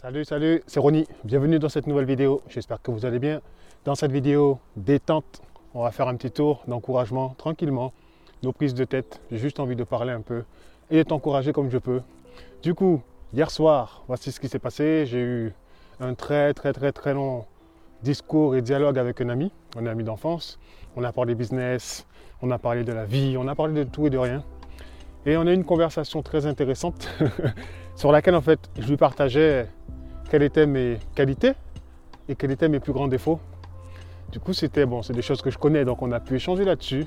Salut, salut, c'est Ronnie. Bienvenue dans cette nouvelle vidéo. J'espère que vous allez bien. Dans cette vidéo détente, on va faire un petit tour d'encouragement tranquillement. Nos prises de tête. J'ai juste envie de parler un peu et d'être encouragé comme je peux. Du coup, hier soir, voici ce qui s'est passé. J'ai eu un très, très, très, très long discours et dialogue avec un ami, un ami d'enfance. On a parlé business, on a parlé de la vie, on a parlé de tout et de rien. Et on a eu une conversation très intéressante sur laquelle en fait je lui partageais quelles étaient mes qualités et quels étaient mes plus grands défauts. Du coup, c'était bon, c'est des choses que je connais, donc on a pu échanger là-dessus.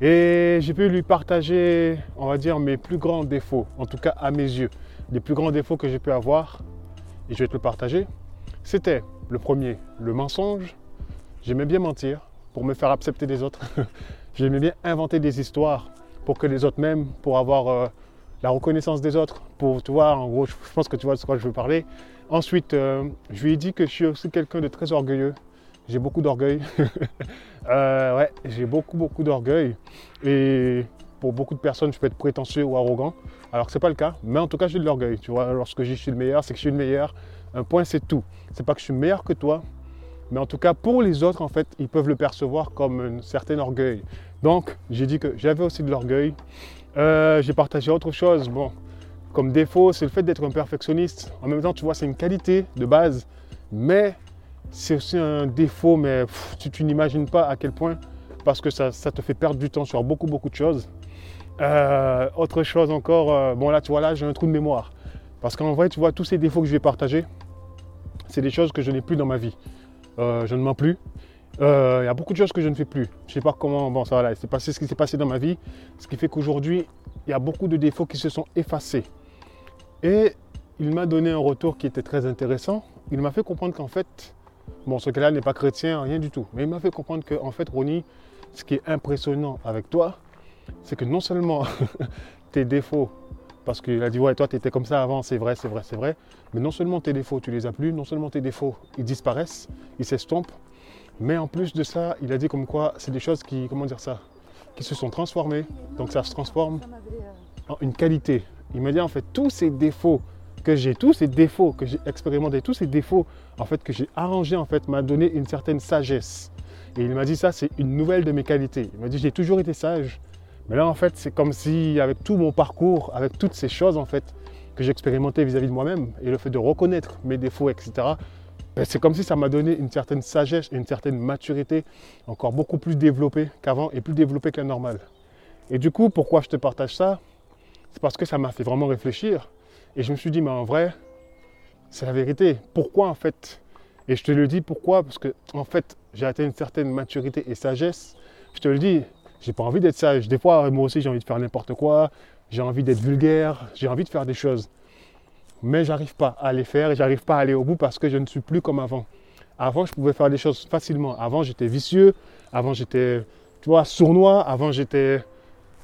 Et j'ai pu lui partager, on va dire, mes plus grands défauts, en tout cas à mes yeux. Les plus grands défauts que j'ai pu avoir, et je vais te le partager, c'était le premier, le mensonge. J'aimais bien mentir pour me faire accepter des autres. J'aimais bien inventer des histoires pour que les autres m'aiment, pour avoir euh, la reconnaissance des autres, pour, tu vois, en gros, je pense que tu vois de quoi je veux parler. Ensuite, euh, je lui ai dit que je suis aussi quelqu'un de très orgueilleux. J'ai beaucoup d'orgueil. Euh, ouais, j'ai beaucoup, beaucoup d'orgueil. Et pour beaucoup de personnes, je peux être prétentieux ou arrogant. Alors que ce n'est pas le cas. Mais en tout cas, j'ai de l'orgueil. Tu vois, lorsque je suis le meilleur, c'est que je suis le meilleur. Un point, c'est tout. C'est pas que je suis meilleur que toi. Mais en tout cas, pour les autres, en fait, ils peuvent le percevoir comme un certain orgueil. Donc, j'ai dit que j'avais aussi de l'orgueil. Euh, j'ai partagé autre chose. Bon, comme défaut, c'est le fait d'être un perfectionniste. En même temps, tu vois, c'est une qualité de base. Mais c'est aussi un défaut, mais tu, n'imagines pas à quel point, parce que ça, te fait perdre du temps sur beaucoup, beaucoup de choses. Euh, autre chose encore, euh, bon là, tu vois, là, j'ai un trou de mémoire. Parce qu'en vrai, tu vois, tous ces défauts que je vais partager, c'est des choses que je n'ai plus dans ma vie. Je ne mens plus. Il y a beaucoup de choses que je ne fais plus. Je ne sais pas comment, bon, ça va, c'est ce qui s'est passé dans ma vie. Ce qui fait qu'aujourd'hui, il y a beaucoup de défauts qui se sont effacés. Et il m'a donné un retour qui était très intéressant. Il m'a fait comprendre qu'en fait, Bon, ce gars-là n'est pas chrétien, rien du tout. Mais il m'a fait comprendre que, en fait, Ronnie, ce qui est impressionnant avec toi, c'est que non seulement tes défauts, parce qu'il a dit, ouais, toi, tu étais comme ça avant, c'est vrai, c'est vrai, c'est vrai, mais non seulement tes défauts, tu les as plus, non seulement tes défauts, ils disparaissent, ils s'estompent, mais en plus de ça, il a dit comme quoi, c'est des choses qui, comment dire ça, qui se sont transformées, donc ça se transforme en une qualité. Il m'a dit, en fait, tous ces défauts que j'ai tous ces défauts, que j'ai expérimenté, tous ces défauts, en fait, que j'ai arrangé, en fait, m'a donné une certaine sagesse. Et il m'a dit ça, c'est une nouvelle de mes qualités. Il m'a dit, j'ai toujours été sage. Mais là, en fait, c'est comme si, avec tout mon parcours, avec toutes ces choses, en fait, que j'ai expérimenté vis-à-vis de moi-même, et le fait de reconnaître mes défauts, etc., c'est comme si ça m'a donné une certaine sagesse, une certaine maturité, encore beaucoup plus développée qu'avant et plus développée que la normale. Et du coup, pourquoi je te partage ça? C'est parce que ça m'a fait vraiment réfléchir et je me suis dit, mais en vrai, c'est la vérité. Pourquoi en fait? Et je te le dis pourquoi? Parce que en fait, j'ai atteint une certaine maturité et sagesse. Je te le dis, j'ai pas envie d'être sage. Des fois, moi aussi, j'ai envie de faire n'importe quoi. J'ai envie d'être vulgaire. J'ai envie de faire des choses. Mais j'arrive pas à les faire et j'arrive pas à aller au bout parce que je ne suis plus comme avant. Avant, je pouvais faire des choses facilement. Avant, j'étais vicieux. Avant, j'étais, tu vois, sournois. Avant, j'étais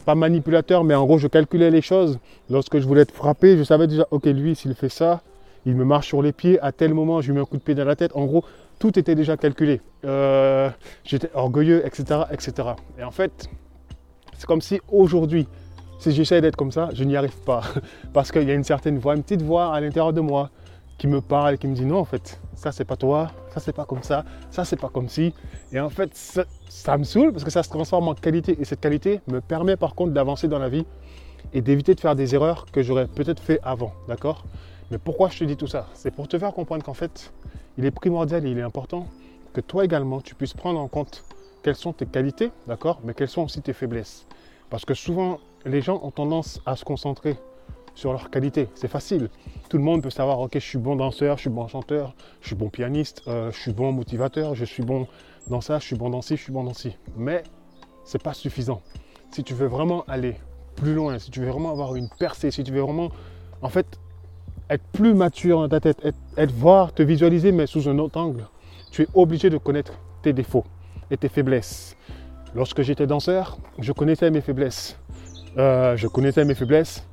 pas manipulateur, mais en gros, je calculais les choses. Lorsque je voulais être frappé, je savais déjà, ok, lui, s'il fait ça, il me marche sur les pieds, à tel moment, je lui mets un coup de pied dans la tête. En gros, tout était déjà calculé. Euh, j'étais orgueilleux, etc., etc. Et en fait, c'est comme si aujourd'hui, si j'essaie d'être comme ça, je n'y arrive pas. Parce qu'il y a une certaine voix, une petite voix à l'intérieur de moi qui me parle qui me dit non, en fait, ça c'est pas toi, ça c'est pas comme ça, ça c'est pas comme si. Et en fait, ça, me saoule parce que ça se transforme en qualité. Et cette qualité me permet par contre d'avancer dans la vie et d'éviter de faire des erreurs que j'aurais peut-être fait avant. D'accord? Mais pourquoi je te dis tout ça? C'est pour te faire comprendre qu'en fait, il est primordial et il est important que toi également, tu puisses prendre en compte quelles sont tes qualités, d'accord? Mais quelles sont aussi tes faiblesses? Parce que souvent, les gens ont tendance à se concentrer sur leur qualité. C'est facile. Tout le monde peut savoir, ok, je suis bon danseur, je suis bon chanteur, je suis bon pianiste, euh, je suis bon motivateur, je suis bon dans ça, je suis bon dans ci, je suis bon dans ci. Mais c'est pas suffisant. Si tu veux vraiment aller plus loin, si tu veux vraiment avoir une percée, si tu veux vraiment, en fait, être plus mature dans ta tête, être, voir, te visualiser, mais sous un autre angle, tu es obligé de connaître tes défauts et tes faiblesses. Lorsque j'étais danseur, je connaissais mes faiblesses. Euh, je connaissais mes faiblesses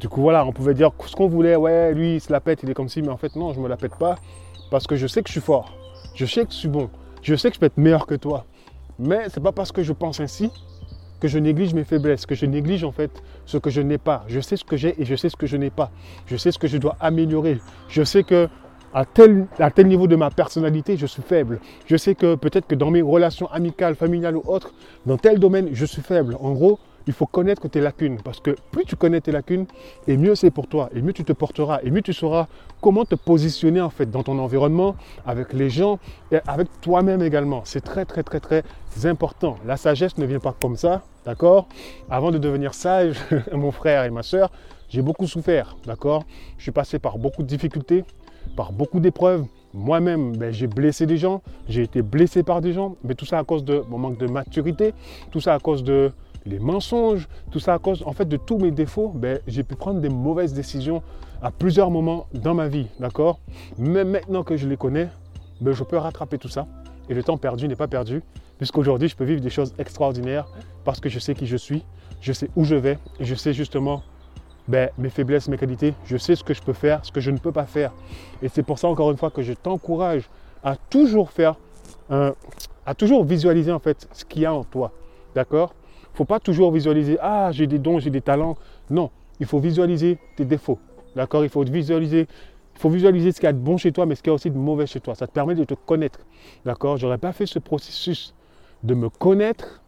du coup, voilà, on pouvait dire ce qu'on voulait. Ouais, lui, il se la pète, il est comme ci. Mais en fait, non, je me la pète pas. Parce que je sais que je suis fort. Je sais que je suis bon. Je sais que je peux être meilleur que toi. Mais c'est pas parce que je pense ainsi que je néglige mes faiblesses, que je néglige en fait ce que je n'ai pas. Je sais ce que j'ai et je sais ce que je n'ai pas. Je sais ce que je dois améliorer. Je sais que à tel niveau de ma personnalité, je suis faible. Je sais que peut-être que dans mes relations amicales, familiales ou autres, dans tel domaine, je suis faible. En gros, il faut connaître tes lacunes. Parce que plus tu connais tes lacunes, et mieux c'est pour toi, et mieux tu te porteras, et mieux tu sauras comment te positionner en fait dans ton environnement, avec les gens, et avec toi-même également. C'est très très très très important. La sagesse ne vient pas comme ça, d'accord? Avant de devenir sage, mon frère et ma soeur, j'ai beaucoup souffert, d'accord? Je suis passé par beaucoup de difficultés, par beaucoup d'épreuves. Moi-même, ben, j'ai blessé des gens, j'ai été blessé par des gens, mais tout ça à cause de mon manque de maturité, tout ça à cause de les mensonges, tout ça à cause en fait de tous mes défauts, ben, j'ai pu prendre des mauvaises décisions à plusieurs moments dans ma vie, d'accord? Mais maintenant que je les connais, ben, je peux rattraper tout ça. Et le temps perdu n'est pas perdu, puisqu'aujourd'hui je peux vivre des choses extraordinaires parce que je sais qui je suis, je sais où je vais et je sais justement ben, mes faiblesses, mes qualités, je sais ce que je peux faire, ce que je ne peux pas faire. Et c'est pour ça encore une fois que je t'encourage à toujours faire, à toujours visualiser en fait ce qu'il y a en toi, d'accord? Faut pas toujours visualiser, ah, j'ai des dons, j'ai des talents. Non, il faut visualiser tes défauts. D'accord? Il faut visualiser il faut visualiser ce qu'il y a de bon chez toi, mais ce qu'il y a aussi de mauvais chez toi. Ça te permet de te connaître. D'accord? J'aurais pas fait ce processus de me connaître,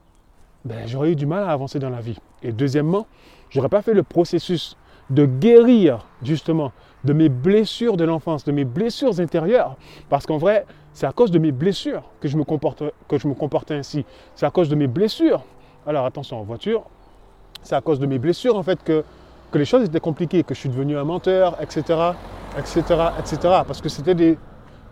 ben, j'aurais eu du mal à avancer dans la vie. Et deuxièmement, j'aurais pas fait le processus de guérir justement de mes blessures de l'enfance, de mes blessures intérieures. Parce qu'en vrai, c'est à cause de mes blessures que je me comporte, que je me comportais ainsi. C'est à cause de mes blessures alors attention en voiture, c'est à cause de mes blessures en fait que, les choses étaient compliquées, que je suis devenu un menteur, etc. etc. etc. Parce que c'était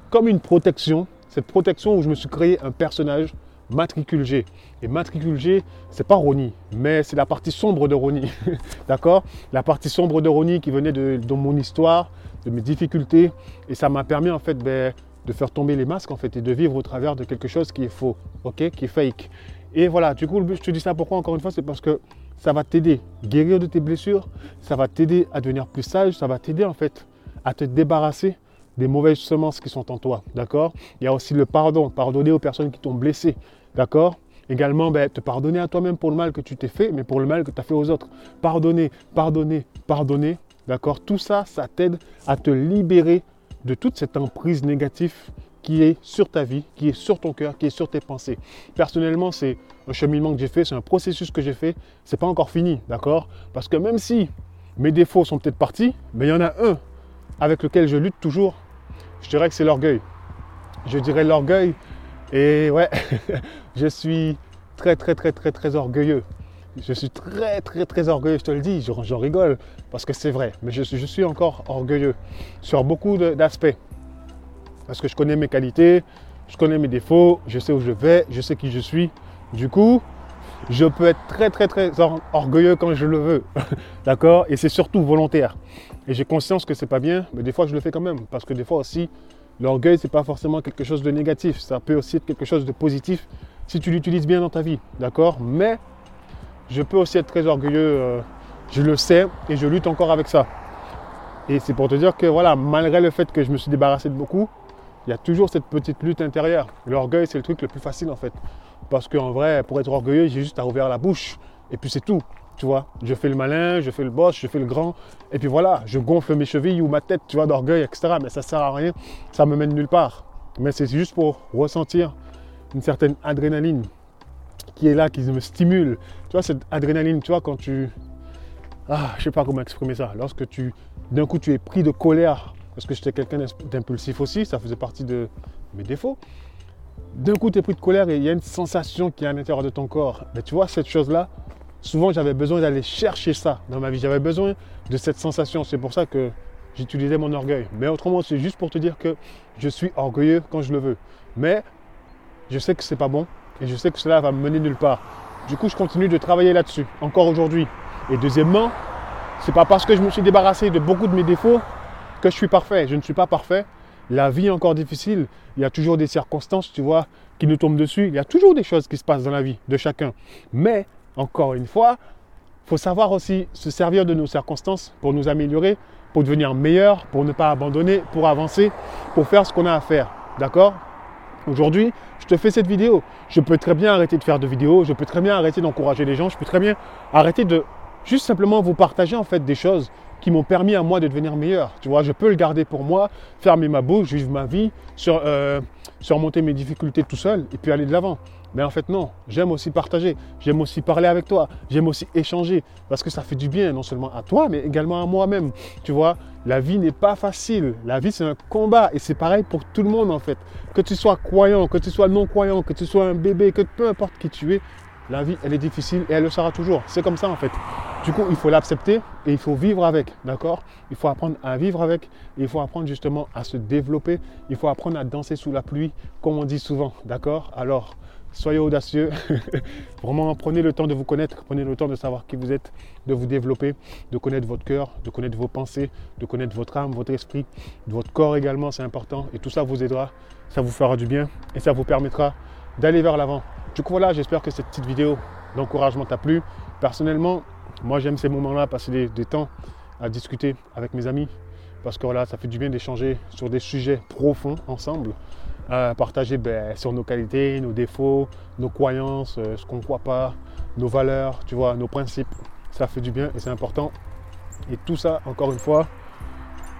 comme une protection, cette protection où je me suis créé un personnage matricule G. Et matricule G, c'est pas Ronnie, mais c'est la partie sombre de Ronnie. D'accord? La partie sombre de Ronnie qui venait de, mon histoire, de mes difficultés. Et ça m'a permis en fait ben, de faire tomber les masques en fait et de vivre au travers de quelque chose qui est faux, ok? Qui est fake. Et voilà, du coup, je te dis ça pourquoi encore une fois, c'est parce que ça va t'aider. À guérir de tes blessures, ça va t'aider à devenir plus sage, ça va t'aider en fait à te débarrasser des mauvaises semences qui sont en toi, d'accord? Il y a aussi le pardon, pardonner aux personnes qui t'ont blessé, d'accord? Également, ben, te pardonner à toi-même pour le mal que tu t'es fait, mais pour le mal que tu as fait aux autres. Pardonner, pardonner, pardonner, d'accord? Tout ça, ça t'aide à te libérer de toute cette emprise négative qui est sur ta vie, qui est sur ton cœur, qui est sur tes pensées. Personnellement, c'est un cheminement que j'ai fait, c'est un processus que j'ai fait. C'est pas encore fini, d'accord? Parce que même si mes défauts sont peut-être partis, mais il y en a un avec lequel je lutte toujours. Je dirais que c'est l'orgueil. Je dirais l'orgueil. Et ouais, je suis très, très, très, très, très orgueilleux. Je suis très, très, très orgueilleux, je te le dis, j'en rigole, parce que c'est vrai. Mais je suis, je suis encore orgueilleux sur beaucoup d'aspects. Parce que je connais mes qualités, je connais mes défauts, je sais où je vais, je sais qui je suis. Du coup, je peux être très très très orgueilleux quand je le veux. D'accord? Et c'est surtout volontaire. Et j'ai conscience que c'est pas bien, mais des fois je le fais quand même. Parce que des fois aussi, l'orgueil, c'est pas forcément quelque chose de négatif. Ça peut aussi être quelque chose de positif si tu l'utilises bien dans ta vie. D'accord? Mais je peux aussi être très orgueilleux, euh, je le sais, et je lutte encore avec ça. Et c'est pour te dire que voilà, malgré le fait que je me suis débarrassé de beaucoup, il y a toujours cette petite lutte intérieure. L'orgueil, c'est le truc le plus facile en fait. Parce qu'en vrai, pour être orgueilleux, j'ai juste à ouvrir la bouche. Et puis c'est tout. Tu vois, je fais le malin, je fais le boss, je fais le grand. Et puis voilà, je gonfle mes chevilles ou ma tête, tu vois, d'orgueil, etc. Mais ça sert à rien. Ça me mène nulle part. Mais c'est juste pour ressentir une certaine adrénaline qui est là, qui me stimule. Tu vois, cette adrénaline, tu vois, quand tu. Ah, je sais pas comment exprimer ça. Lorsque tu. D'un coup, tu es pris de colère parce que j'étais quelqu'un d'impulsif aussi, ça faisait partie de mes défauts. D'un coup, tu es pris de colère et il y a une sensation qui est à l'intérieur de ton corps. Mais tu vois, cette chose-là, souvent j'avais besoin d'aller chercher ça dans ma vie. J'avais besoin de cette sensation. C'est pour ça que j'utilisais mon orgueil. Mais autrement, c'est juste pour te dire que je suis orgueilleux quand je le veux. Mais je sais que c'est pas bon et je sais que cela va me mener nulle part. Du coup, je continue de travailler là-dessus, encore aujourd'hui. Et deuxièmement, c'est pas parce que je me suis débarrassé de beaucoup de mes défauts je suis parfait. Je ne suis pas parfait. La vie est encore difficile. Il y a toujours des circonstances, tu vois, qui nous tombent dessus. Il y a toujours des choses qui se passent dans la vie de chacun. Mais, encore une fois, il faut savoir aussi se servir de nos circonstances pour nous améliorer, pour devenir meilleur, pour ne pas abandonner, pour avancer, pour faire ce qu'on a à faire. D'accord? Aujourd'hui, je te fais cette vidéo. Je peux très bien arrêter de faire de vidéos, je peux très bien arrêter d'encourager les gens, je peux très bien arrêter de juste simplement vous partager en fait des choses qui m'ont permis à moi de devenir meilleur. Je peux le garder pour moi, fermer ma bouche, vivre ma vie, euh, surmonter mes difficultés tout seul et puis aller de l'avant. Mais en fait, non, j'aime aussi partager, j'aime aussi parler avec toi, j'aime aussi échanger, parce que ça fait du bien non seulement à toi, mais également à moi-même. Tu vois, la vie n'est pas facile, la vie c'est un combat, et c'est pareil pour tout le monde en fait. Que tu sois croyant, que tu sois non-croyant, que tu sois un bébé, que peu importe qui tu es, la vie elle est difficile et elle le sera toujours. C'est comme ça en fait. Du coup, il faut l'accepter et il faut vivre avec, d'accord? Il faut apprendre à vivre avec, il faut apprendre justement à se développer, il faut apprendre à danser sous la pluie, comme on dit souvent, d'accord? Alors, soyez audacieux. Vraiment, prenez le temps de vous connaître, prenez le temps de savoir qui vous êtes, de vous développer, de connaître votre cœur, de connaître vos pensées, de connaître votre âme, votre esprit, votre corps également, c'est important. Et tout ça vous aidera, ça vous fera du bien et ça vous permettra d'aller vers l'avant. Du coup, voilà, j'espère que cette petite vidéo d'encouragement t'a plu. Personnellement, moi, j'aime ces moments-là, passer des, temps à discuter avec mes amis, parce que voilà, ça fait du bien d'échanger sur des sujets profonds ensemble partager ben, sur nos qualités, nos défauts, nos croyances, euh, ce qu'on ne croit pas, nos valeurs, tu vois, nos principes. Ça fait du bien et c'est important. Et tout ça, encore une fois,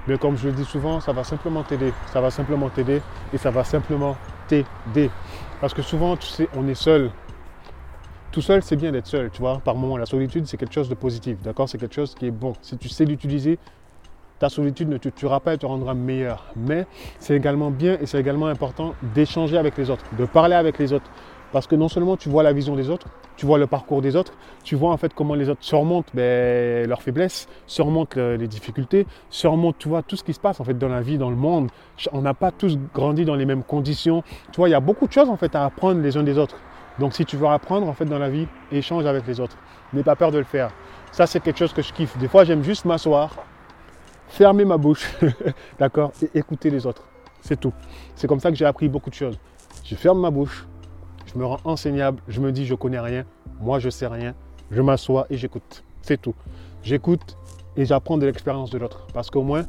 mais ben, comme je le dis souvent, ça va simplement t'aider. Ça va simplement t'aider et ça va simplement t'aider. Parce que souvent, tu sais, on est seul. Tout seul, c'est bien d'être seul, tu vois. Par moment, la solitude, c'est quelque chose de positif, d'accord? C'est quelque chose qui est bon. Si tu sais l'utiliser, ta solitude ne te tuera pas et te rendra meilleur. Mais c'est également bien et c'est également important d'échanger avec les autres, de parler avec les autres. Parce que non seulement tu vois la vision des autres, tu vois le parcours des autres, tu vois en fait comment les autres surmontent ben, leurs faiblesses, surmontent les difficultés, surmontent tu vois, tout ce qui se passe en fait dans la vie, dans le monde. On n'a pas tous grandi dans les mêmes conditions. Tu vois, il y a beaucoup de choses en fait à apprendre les uns des autres. Donc si tu veux apprendre en fait dans la vie, échange avec les autres. N'aie pas peur de le faire. Ça c'est quelque chose que je kiffe. Des fois j'aime juste m'asseoir, fermer ma bouche, d'accord, et écouter les autres. C'est tout. C'est comme ça que j'ai appris beaucoup de choses. Je ferme ma bouche, me rends enseignable, je me dis je connais rien, moi je sais rien, je m'assois et j'écoute. C'est tout. J'écoute et j'apprends de l'expérience de l'autre. Parce qu'au moins,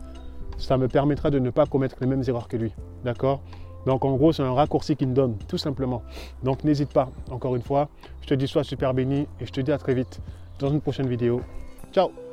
ça me permettra de ne pas commettre les mêmes erreurs que lui. D'accord? Donc en gros, c'est un raccourci qu'il me donne, tout simplement. Donc n'hésite pas, encore une fois. Je te dis sois super béni et je te dis à très vite dans une prochaine vidéo. Ciao